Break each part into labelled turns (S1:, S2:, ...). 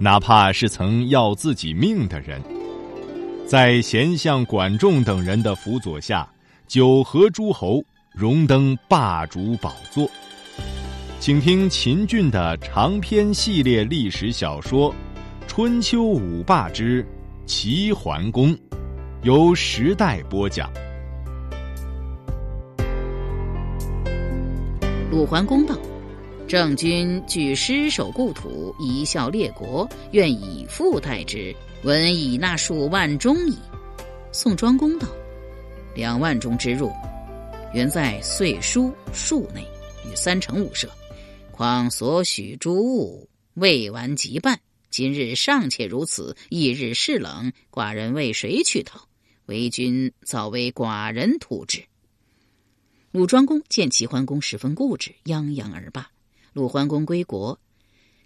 S1: 哪怕是曾要自己命的人，在贤相管仲等人的辅佐下，九合诸侯，荣登霸主宝座。请听秦俊的长篇系列历史小说《春秋五霸之齐桓公》，由时代播讲。
S2: 鲁桓公道。郑君据失守故土，贻笑列国，愿以父代之，闻以纳数万钟矣。宋庄公道：“两万钟之入，原在岁书数内，与三成五舍。况所许诸物未完即半，今日尚且如此，翌日事冷，寡人为谁去讨？为君早为寡人图之。”鲁庄公见齐桓公十分固执，泱泱而罢。鲁桓公归国，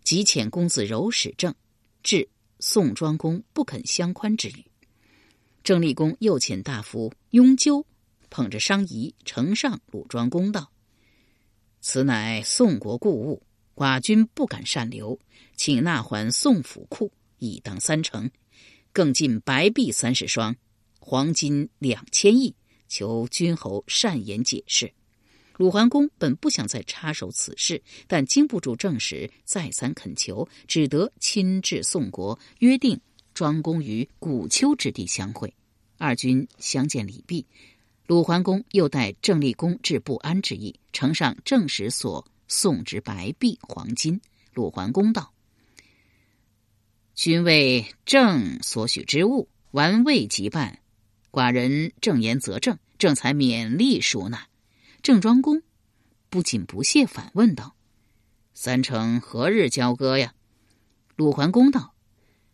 S2: 即遣公子柔使政，至宋庄公不肯相宽之语。郑立公又遣大夫雍纠，捧着商仪呈上鲁庄公道：“此乃宋国故物，寡君不敢擅留，请纳还宋府库，以当三成，更进白璧三十双，黄金两千亿，求君侯善言解释。”鲁桓公本不想再插手此事，但经不住正史再三恳求，只得亲至宋国，约定庄公于古丘之地相会。二军相见礼毕，鲁桓公又带郑立公至不安之意，呈上正史所送之白璧、黄金。鲁桓公道：“君为郑所许之物，完未及办，寡人正言则正，正才勉力赎纳。”郑庄公不仅不屑，反问道：“三城何日交割呀？”鲁桓公道：“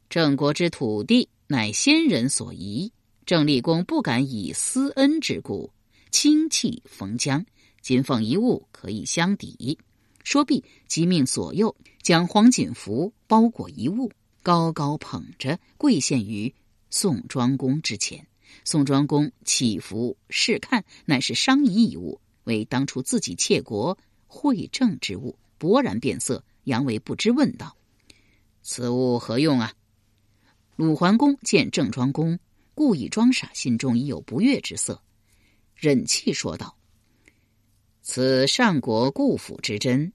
S2: 郑国之土地乃先人所遗，郑立公不敢以私恩之故轻弃冯江，今奉一物可以相抵。”说毕，即命左右将黄锦服包裹一物，高高捧着，跪献于宋庄公之前。宋庄公起伏试看，乃是商仪一物。为当初自己窃国惠政之物，勃然变色，杨为不知，问道：“此物何用啊？”鲁桓公见郑庄公故意装傻，心中已有不悦之色，忍气说道：“此上国故府之珍，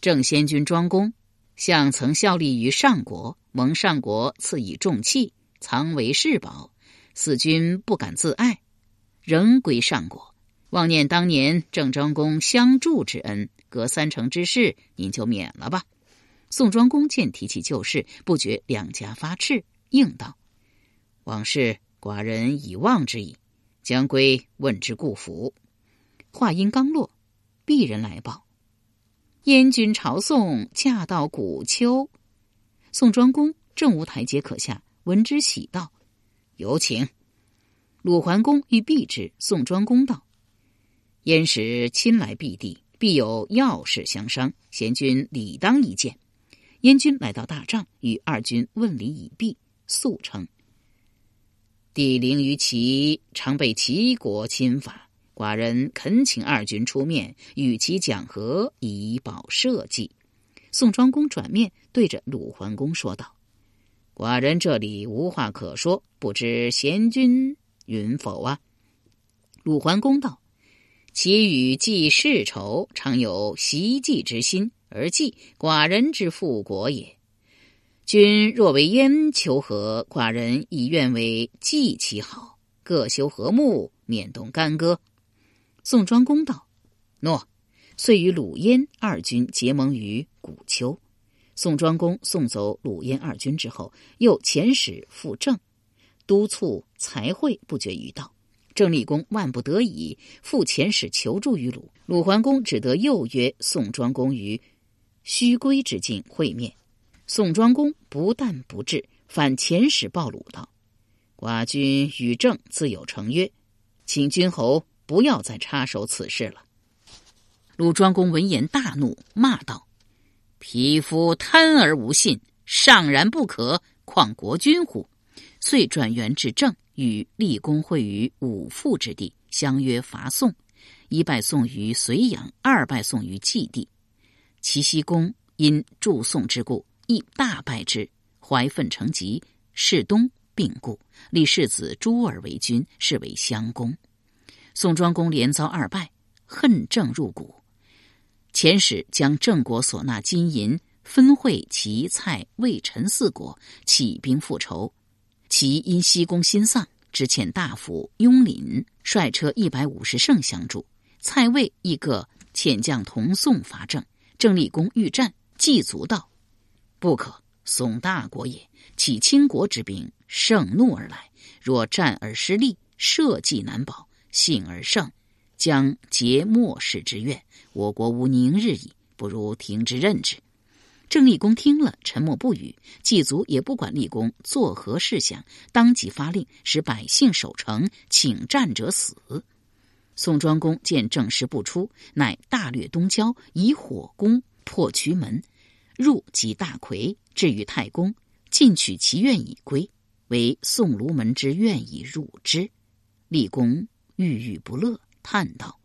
S2: 郑先君庄公向曾效力于上国，蒙上国赐以重器，藏为世宝，四君不敢自爱，仍归上国。”妄念当年郑庄公相助之恩，隔三成之事，您就免了吧。宋庄公见提起旧事，不觉两颊发赤，应道：“往事寡人已忘之矣，将归问之故府。”话音刚落，鄙人来报：燕君朝宋驾到古丘。宋庄公正无台阶可下，闻之喜道：“有请。”鲁桓公欲避之，宋庄公道。燕使亲来避地，必有要事相商，贤君理当一见。燕军来到大帐，与二军问礼已毕，速称：“帝陵于齐，常被齐国侵伐，寡人恳请二军出面，与其讲和，以保社稷。”宋庄公转面对着鲁桓公说道：“寡人这里无话可说，不知贤君允否啊？”鲁桓公道。其与计世仇，常有袭计之心，而计寡人之复国也。君若为燕求和，寡人亦愿为计其好，各修和睦，免动干戈。宋庄公道：“诺。”遂与鲁燕二军结盟于古丘。宋庄公送走鲁燕二军之后，又遣使赴郑，督促才会，不绝于道。郑立公万不得已，复遣使求助于鲁。鲁桓公只得又约宋庄公于虚归之境会面。宋庄公不但不至，反遣使报鲁道：“寡君与郑自有成约，请君侯不要再插手此事了。”鲁庄公闻言大怒，骂道：“匹夫贪而无信，尚然不可，况国君乎？”遂转元至郑，与立功会于五父之地，相约伐宋。一败宋于睢阳，二败宋于蓟地。齐僖公因助宋之故，亦大败之，怀愤成疾。世东病故，立世子朱儿为君，是为襄公。宋庄公连遭二败，恨政入骨，遣使将郑国所纳金银分会齐、蔡、魏、陈四国，起兵复仇。其因西宫心丧，只遣大夫雍林率车一百五十乘相助。蔡魏一个遣将同宋伐郑，郑立公欲战，祭卒道：“不可，宋大国也，起倾国之兵，盛怒而来。若战而失利，社稷难保；幸而胜，将结末世之怨，我国无宁日矣。不如停之任之。”郑立公听了，沉默不语。祭祖也不管立功作何事想，当即发令，使百姓守城，请战者死。宋庄公见郑师不出，乃大掠东郊，以火攻破渠门，入及大魁，至于太公，进取其愿以归，为宋卢门之愿以入之。立公郁郁不乐，叹道：“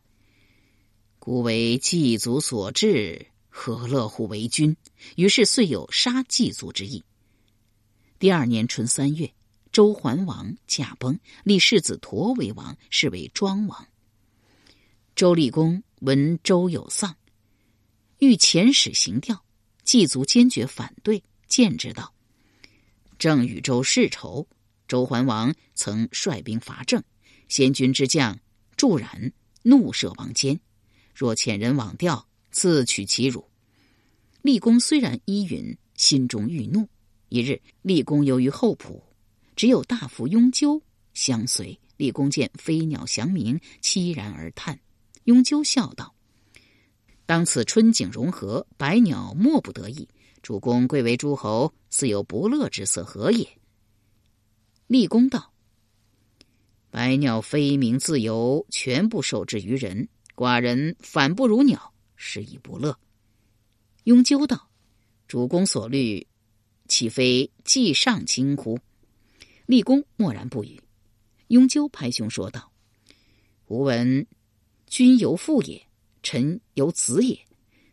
S2: 故为祭祖所致。”何乐乎为君？于是遂有杀祭祖之意。第二年春三月，周桓王驾崩，立世子佗为王，是为庄王。周厉公闻周有丧，欲遣使行吊，祭祖坚决反对，谏之道：“郑与周世仇，周桓王曾率兵伐郑，先君之将祝冉怒射王坚，若遣人往吊。”自取其辱。立功虽然依允，心中欲怒。一日，立功由于后浦，只有大夫雍纠相随。立功见飞鸟翔鸣，凄然而叹。雍纠笑道：“当此春景融合，百鸟莫不得意。主公贵为诸侯，似有不乐之色，何也？”立功道：“百鸟飞鸣自由，全部受制于人，寡人反不如鸟。”是以不乐。雍纠道：“主公所虑，岂非既上卿乎？”立功默然不语。雍纠拍胸说道：“吾闻君由父也，臣由子也。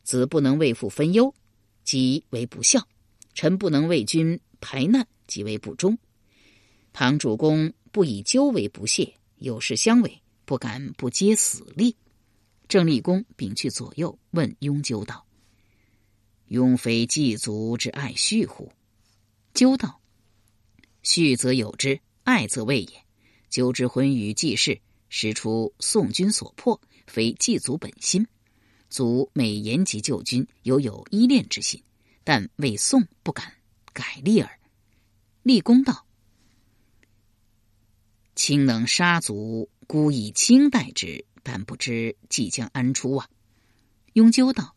S2: 子不能为父分忧，即为不孝；臣不能为君排难，即为不忠。倘主公不以纠为不屑，有事相委，不敢不接死力。”郑立公屏去左右，问雍纠道：“雍非祭祖之爱婿乎？”纠道：“婿则有之，爱则未也。纠之婚与季氏，实出宋君所迫，非祭祖本心。祖每言及旧君，犹有依恋之心，但为宋不敢改立耳。”立公道：“卿能杀族，孤以卿待之。”但不知即将安出啊！雍纠道：“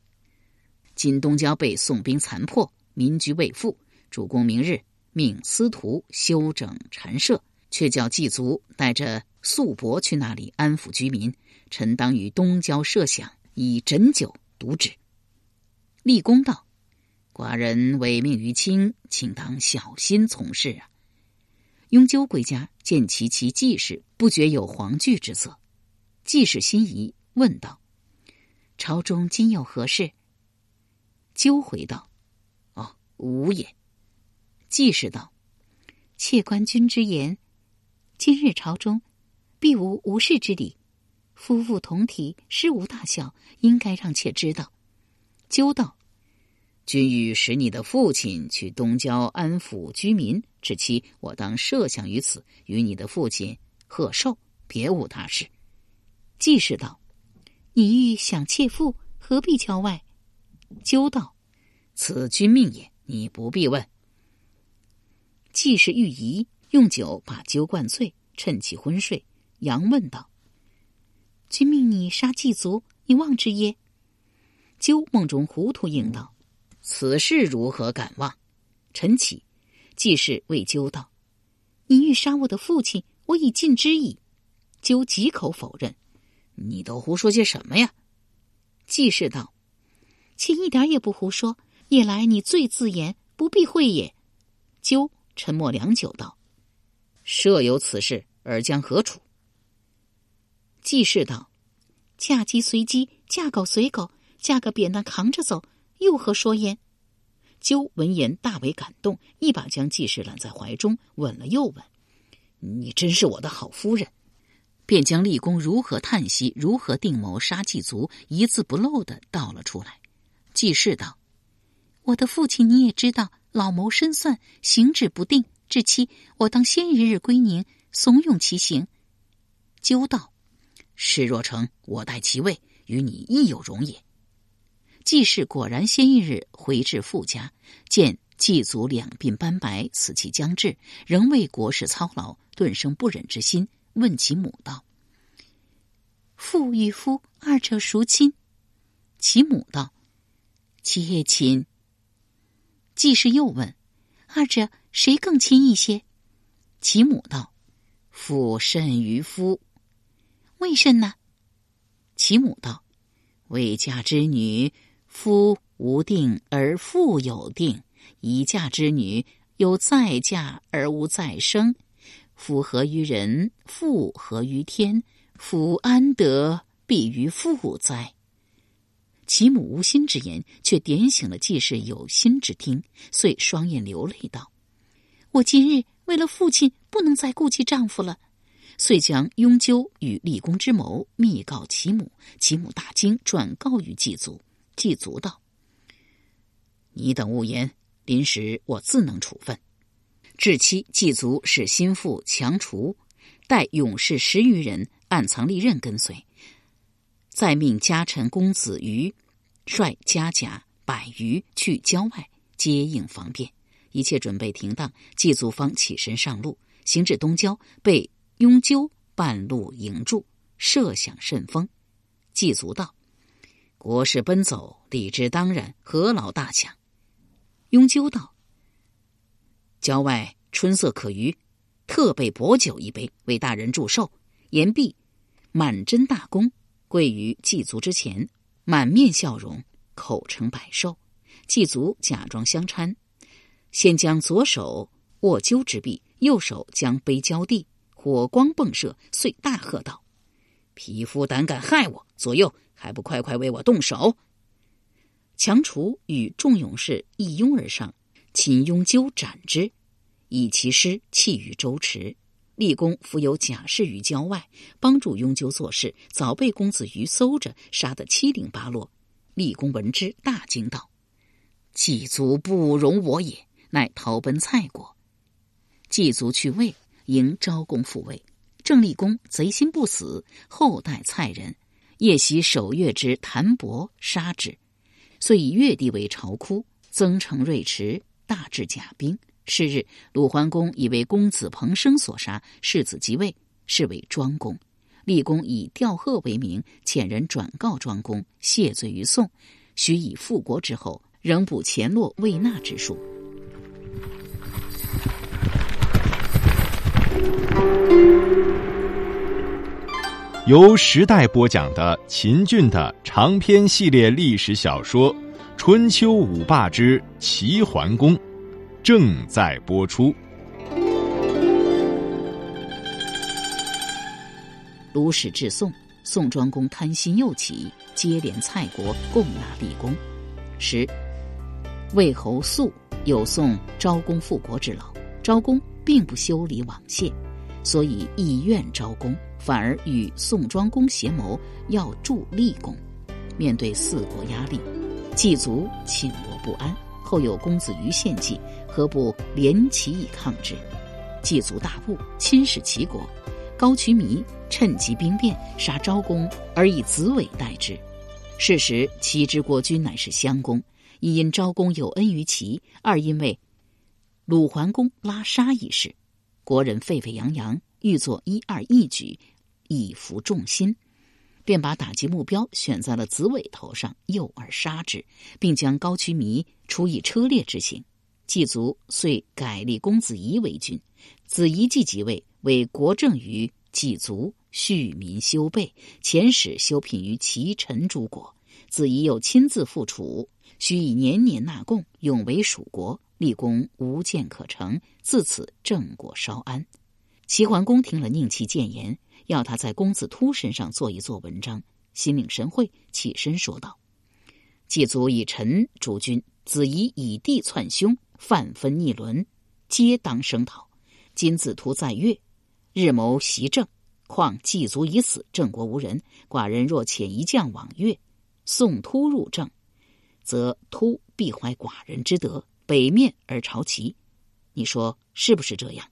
S2: 今东郊被宋兵残破，民居未复。主公明日命司徒修整禅舍，却叫祭卒带着素帛去那里安抚居民。臣当于东郊设想，以诊酒毒之。”立功道：“寡人委命于卿，请当小心从事啊！”雍纠归家，见其其季氏，不觉有惶惧之色。季氏心仪，问道：“朝中今有何事？”纠回道：“哦，无也。”季氏道：“妾观君之言，今日朝中必无无事之理。夫妇同体，事无大小，应该让妾知道。”纠道：“君欲使你的父亲去东郊安抚居民，至期我当设想于此，与你的父亲贺寿，别无他事。”季氏道：“你欲想妾妇，何必郊外？”纠道：“此君命也，你不必问。”季氏欲疑，用酒把纠灌醉，趁其昏睡，佯问道：“君命你杀祭族，你忘之耶？”纠梦中糊涂应道：“此事如何敢忘？”晨起，季氏谓纠道：“你欲杀我的父亲，我已尽之矣。”纠几口否认：“你都胡说些什么呀？”季氏道：“妾一点也不胡说。夜来你最自言，不必讳也。”鸠沉默良久道：“设有此事，尔将何处？”季氏道：“嫁鸡随鸡，嫁狗随狗，嫁个扁担扛着走，又何说焉？”鸠闻言大为感动，一把将季氏揽在怀中，吻了又吻：“你真是我的好夫人。”便将立功如何叹息、如何定谋杀祭族，一字不漏的道了出来。季氏道：“我的父亲你也知道，老谋深算，行止不定。至期我当先一日归宁，怂恿其行。”纠道：“事若成，我代其位，与你亦有荣也。”季氏果然先一日回至父家，见季祖两鬓斑白，死期将至，仍为国事操劳，顿生不忍之心，问其母道：“父与夫二者孰亲？”其母道：“妾亲。”季氏又问：“二者谁更亲一些？”其母道：“父甚于夫。”为甚呢？其母道：“未嫁之女。”夫无定而父有定，一嫁之女有再嫁而无再生。夫何于人？妇何于天？夫安得必于妇哉？其母无心之言，却点醒了季氏有心之听，遂双眼流泪道：“我今日为了父亲，不能再顾及丈夫了。”遂将雍纠与立功之谋密告其母，其母大惊，转告于季祖。祭足道：“你等勿言，临时我自能处分。”至期，祭祖使心腹强除，带勇士十余人暗藏利刃跟随，再命家臣公子瑜率家甲百余去郊外接应方便。一切准备停当，祭祖方起身上路，行至东郊，被雍纠半路迎住，设想甚丰。祭祖道。国事奔走，理之当然，何劳大抢？雍纠道：“郊外春色可掬，特备薄酒一杯，为大人祝寿。”言毕，满斟大功，跪于祭足之前，满面笑容，口称百寿。祭祖假装相搀，先将左手握鸠之臂，右手将杯交地，火光迸射，遂大喝道：“匹夫胆敢害我！左右！”还不快快为我动手！强除与众勇士一拥而上，秦雍纠斩之，以其师弃于周池。立功伏有贾氏于郊外，帮助雍纠做事，早被公子瑜搜着，杀得七零八落。立功闻之，大惊道：“祭祖不容我也！”乃逃奔蔡国。祭祖去魏，迎昭公复位。郑立功贼心不死，后代蔡人。夜袭守越之谭伯，杀之，遂以越地为巢窟，增城瑞池，大治甲兵。是日，鲁桓公以为公子彭生所杀，世子即位，是为庄公。立功以吊贺为名，遣人转告庄公，谢罪于宋，许以复国之后，仍补前洛未纳之数。
S1: 由时代播讲的秦俊的长篇系列历史小说《春秋五霸之齐桓公》正在播出。
S2: 鲁史至宋，宋庄公贪心又起，接连蔡国，共纳立功。十，魏侯肃有送昭公复国之劳，昭公并不修理往谢，所以意怨昭公。反而与宋庄公协谋要助立功，面对四国压力，季族寝卧不安。后有公子于献计，何不联齐以抗之？季族大怒，侵蚀齐国。高渠弥趁机兵变，杀昭公，而以子尾代之。事实齐之国君乃是襄公，一因昭公有恩于齐，二因为鲁桓公拉杀一事，国人沸沸扬扬，欲作一二义举。以服众心，便把打击目标选在了子尾头上，诱而杀之，并将高渠弥处以车裂之刑。季卒遂改立公子仪为君。子仪即即位，为国政于季卒，恤民修备，遣使修品于齐臣诸国。子仪又亲自复楚，须以年年纳贡，永为蜀国。立功无谏可成，自此郑国稍安。齐桓公听了宁戚谏言，要他在公子突身上做一做文章，心领神会，起身说道：“季卒以臣主君，子仪以弟篡兄，犯分逆伦，皆当声讨。今子徒在越，日谋袭郑，况季卒已死，郑国无人。寡人若遣一将往越，送突入郑，则突必怀寡人之德。”北面而朝齐，你说是不是这样？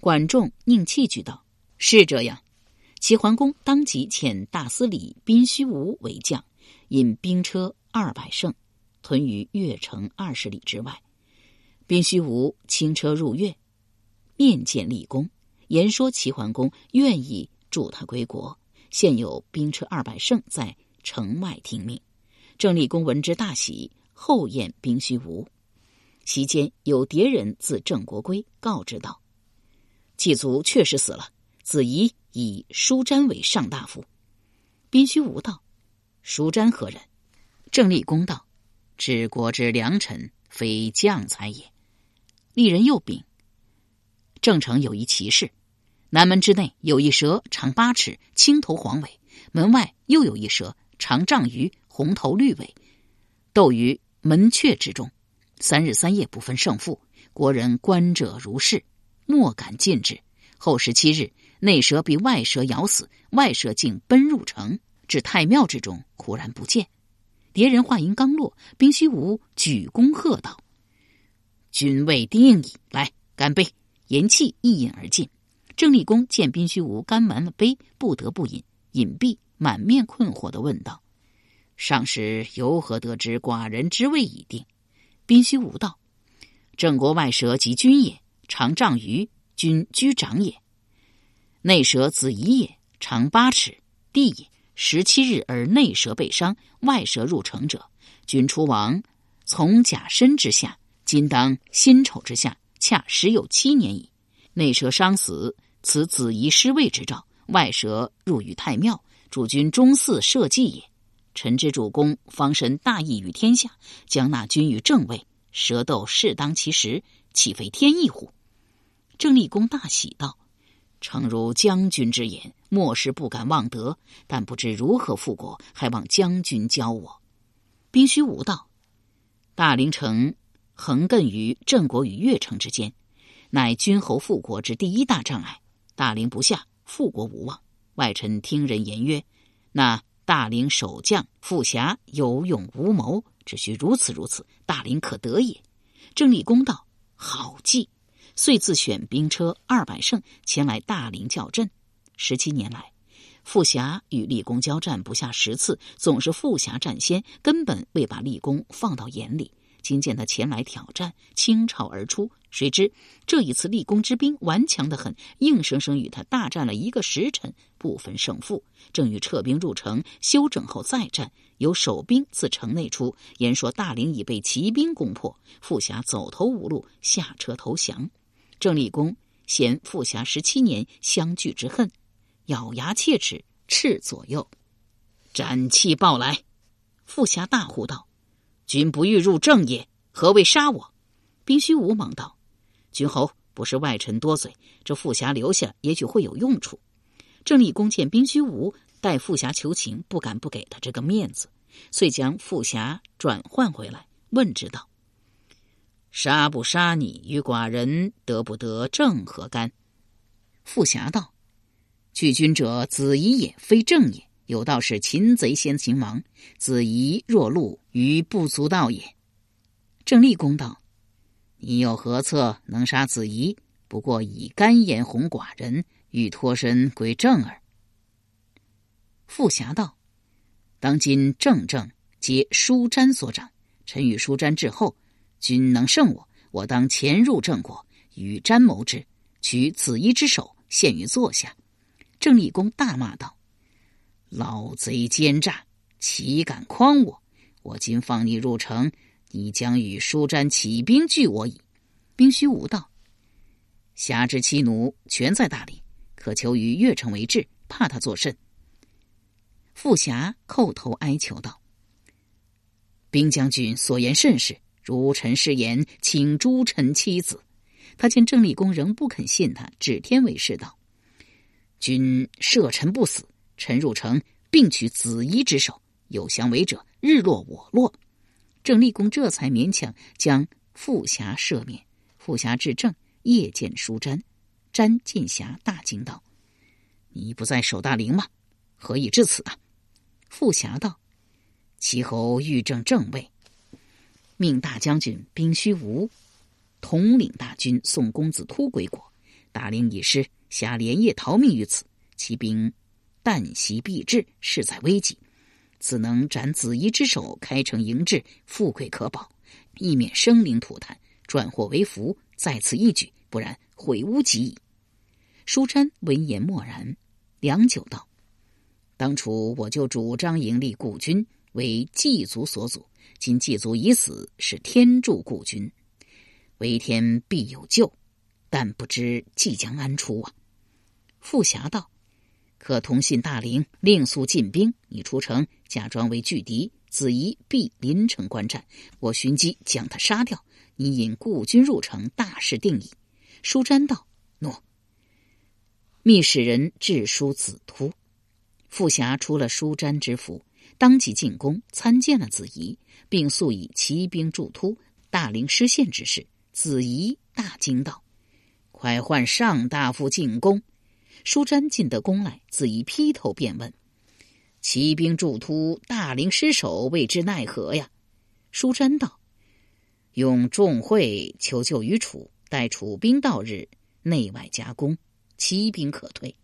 S2: 管仲、宁戚举道：“是这样。”齐桓公当即遣大司礼宾须无为将，引兵车二百乘，屯于越城二十里之外。宾须无轻车入越，面见立功，言说齐桓公愿意助他归国，现有兵车二百乘在城外听命。郑立公闻之大喜，后宴宾须无。席间有敌人自郑国归，告知道：“季卒确实死了。子仪以舒詹为上大夫。”宾虚无道：“舒詹何人？”郑立公道：“治国之良臣，非将才也。”立人又禀：“郑城有一奇事，南门之内有一蛇，长八尺，青头黄尾；门外又有一蛇，长丈余，红头绿尾，斗于门阙之中。”三日三夜不分胜负，国人观者如是，莫敢进之。后十七日，内蛇被外蛇咬死，外蛇竟奔入城，至太庙之中，忽然不见。敌人话音刚落，宾虚无举弓喝道：“君未定矣！来，干杯！”言气，一饮而尽。郑立公见宾虚无干完了杯，不得不饮。饮毕，满面困惑的问道：“上时由何得知寡人之位已定？”宾虚无道，郑国外蛇即君也，常仗于，君居长也；内蛇子仪也，长八尺，地也。十七日而内蛇被伤，外蛇入城者，君出王从甲申之下，今当辛丑之下，恰时有七年矣。内蛇伤死，此子仪失位之兆；外蛇入于太庙，主君中祀社稷也。臣之主公方神大义于天下，将纳君于正位，蛇斗适当其时，岂非天意乎？郑立公大喜道：“诚如将军之言，末世不敢忘德，但不知如何复国，还望将军教我。”宾须无道：“大陵城横亘于郑国与越城之间，乃君侯复国之第一大障碍。大陵不下，复国无望。外臣听人言曰，那。”大陵守将傅侠有勇无谋，只需如此如此，大陵可得也。郑立公道：“好计。”遂自选兵车二百乘前来大陵叫阵。十七年来，傅霞与立功交战不下十次，总是傅霞占先，根本未把立功放到眼里。今见他前来挑战，倾巢而出。谁知这一次立功之兵顽强的很，硬生生与他大战了一个时辰，不分胜负。正欲撤兵入城休整后再战，有守兵自城内出，言说大陵已被骑兵攻破，傅霞走投无路，下车投降。郑立功嫌富霞十七年相聚之恨，咬牙切齿，斥左右，斩气报来。傅霞大呼道：“君不欲入正也，何为杀我？”宾虚无忙道。君侯不是外臣多嘴，这富侠留下也许会有用处。郑立公见宾虚无待富侠求情，不敢不给他这个面子，遂将富侠转换回来，问之道：“杀不杀你，与寡人得不得正何干？”富侠道：“拒君者子仪也，非正也。有道是擒贼先擒王，子仪若禄，于不足道也。”郑立公道。你有何策能杀子仪？不过以干言哄寡人，欲脱身归正儿。傅侠道：“当今正正皆舒詹所掌，臣与舒詹至后，君能胜我，我当潜入郑国，与詹谋之，取子衣之首，献于座下。”郑立公大骂道：“老贼奸诈，岂敢诓我？我今放你入城，你将与舒詹起兵拒我矣。”兵虚无道：“侠之妻奴全在大理，可求于越城为质，怕他作甚？”傅霞叩头哀求道：“兵将军所言甚是，如臣失言，请诛臣妻子。”他见郑立功仍不肯信他，指天为誓道：“君赦臣不死，臣入城并取子仪之手。有降违者，日落我落。”郑立功这才勉强将傅霞赦免。傅霞至正，夜见书瞻，瞻见霞，大惊道：“你不在守大陵吗？何以至此啊？”傅霞道：“齐侯欲正正位，命大将军兵虚无统领大军送公子突归国。大令已失，侠连夜逃命于此，骑兵旦夕必至，势在危急。此能斩子仪之手，开城迎至，富贵可保，以免生灵涂炭，转祸为福。在此一举，不然悔无及矣。”舒瞻闻言默然，良久道。当初我就主张迎立故君为祭族所祖，今祭祖已死，是天助故君，为天必有救，但不知即将安出啊！傅侠道：“可同信大陵，令速进兵。你出城，假装为拒敌，子仪必临城观战。我寻机将他杀掉。你引故军入城，大事定矣。”舒瞻道：“诺。”密使人致书子突。傅霞出了舒瞻之府，当即进宫参见了子仪，并速以骑兵助突，大陵失陷之事。子仪大惊道：“快唤上大夫进宫！”舒瞻进得宫来，子仪劈头便问：“骑兵助突，大陵失守，未知奈何呀？”舒瞻道：“用众会求救于楚，待楚兵到日，内外夹攻，骑兵可退。”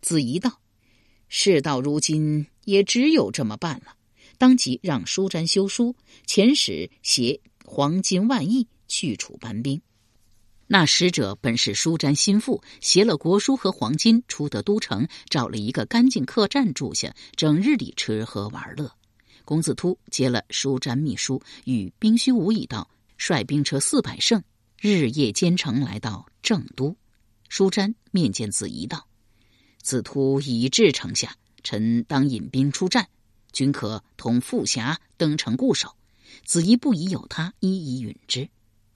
S2: 子仪道。事到如今，也只有这么办了。当即让舒瞻修书，遣使携黄金万亿去楚搬兵。那使者本是舒瞻心腹，携了国书和黄金，出得都城，找了一个干净客栈住下，整日里吃喝玩乐。公子突接了舒瞻秘书，与兵虚无一道，率兵车四百乘，日夜兼程来到郑都。舒瞻面见子仪道。子突已至城下，臣当引兵出战，均可同傅霞登城固守。子仪不疑有他，一一允之。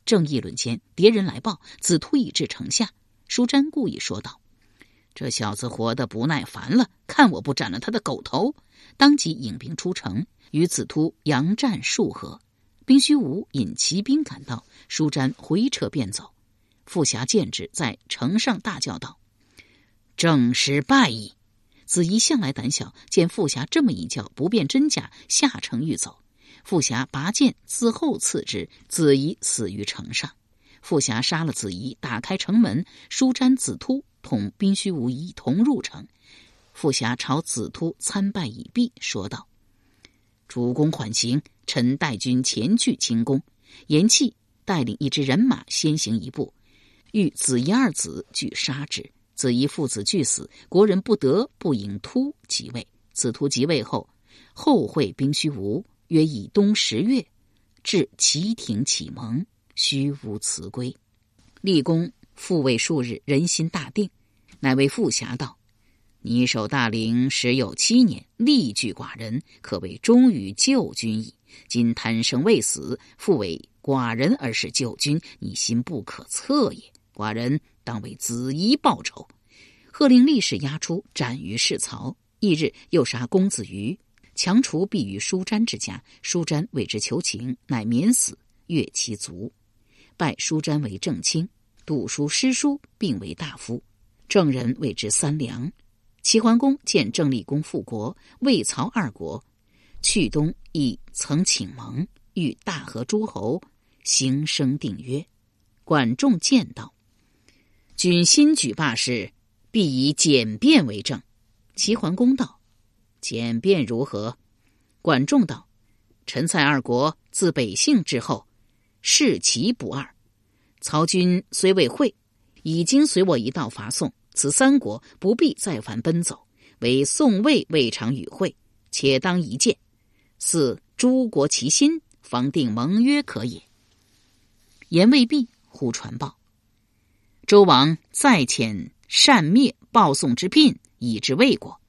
S2: 正议论间，敌人来报，子突已至城下。舒瞻故意说道：“这小子活得不耐烦了，看我不斩了他的狗头！”当即引兵出城，与子突佯战数合。兵虚无引骑兵赶到，舒瞻回撤便走。傅霞见之，在城上大叫道。正是败矣。子仪向来胆小，见傅霞这么一叫，不辨真假，下城欲走。傅霞拔剑自后刺之，子仪死于城上。傅霞杀了子仪，打开城门，舒瞻、子突同兵虚无一同入城。傅霞朝子突参拜已毕，说道：“主公缓行，臣带军前去清宫。”言讫，带领一支人马先行一步，欲子仪二子俱杀之。子仪父子俱死，国人不得不引突即位。子突即位后，后会兵虚无，约以冬十月，至齐庭启蒙，虚无辞归。立功复位数日，人心大定，乃为傅侠道：“你守大陵时有七年，力拒寡人，可谓忠于旧君矣。今贪生未死，复为寡人而是旧君，你心不可测也。寡人。”当为子仪报仇，喝令立时押出，斩于市曹。翌日又杀公子瑜，强除避于舒瞻之家。舒瞻为之求情，乃免死，越其族，拜舒瞻为正卿，读书诗书，并为大夫。郑人谓之三良。齐桓公见郑立公复国，魏曹二国去东亦曾请盟，与大和诸侯行生定约。管仲见道。君新举霸事，必以简便为证。齐桓公道：“简便如何？”管仲道：“陈蔡二国自北姓之后，士齐不二。曹军虽未会，已经随我一道伐宋。此三国不必再烦奔走，唯宋魏未尝与会，且当一见。似诸国齐心，方定盟约可也。言未毕，忽传报：周王再遣善灭报宋之聘，以至魏国。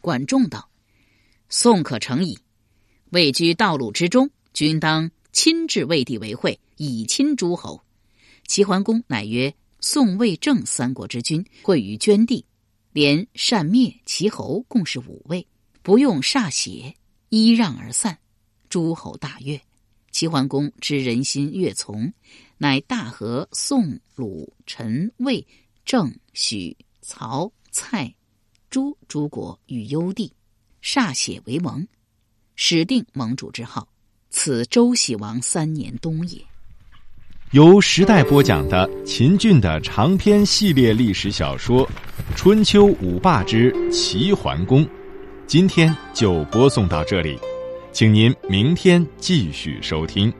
S2: 管仲道：“宋可成矣。位居道路之中，君当亲至魏地为会，以亲诸侯。”齐桓公乃曰：“宋、魏、郑三国之君会于捐地，连善灭齐侯，共是五位，不用歃血，依让而散。”诸侯大悦。齐桓公知人心悦从，乃大和宋、鲁、陈、魏、郑、许、曹、蔡、朱诸国与幽地，歃血为盟，始定盟主之号。此周喜王三年冬也。
S1: 由时代播讲的秦俊的长篇系列历史小说《春秋五霸之齐桓公》，今天就播送到这里。请您明天继续收听。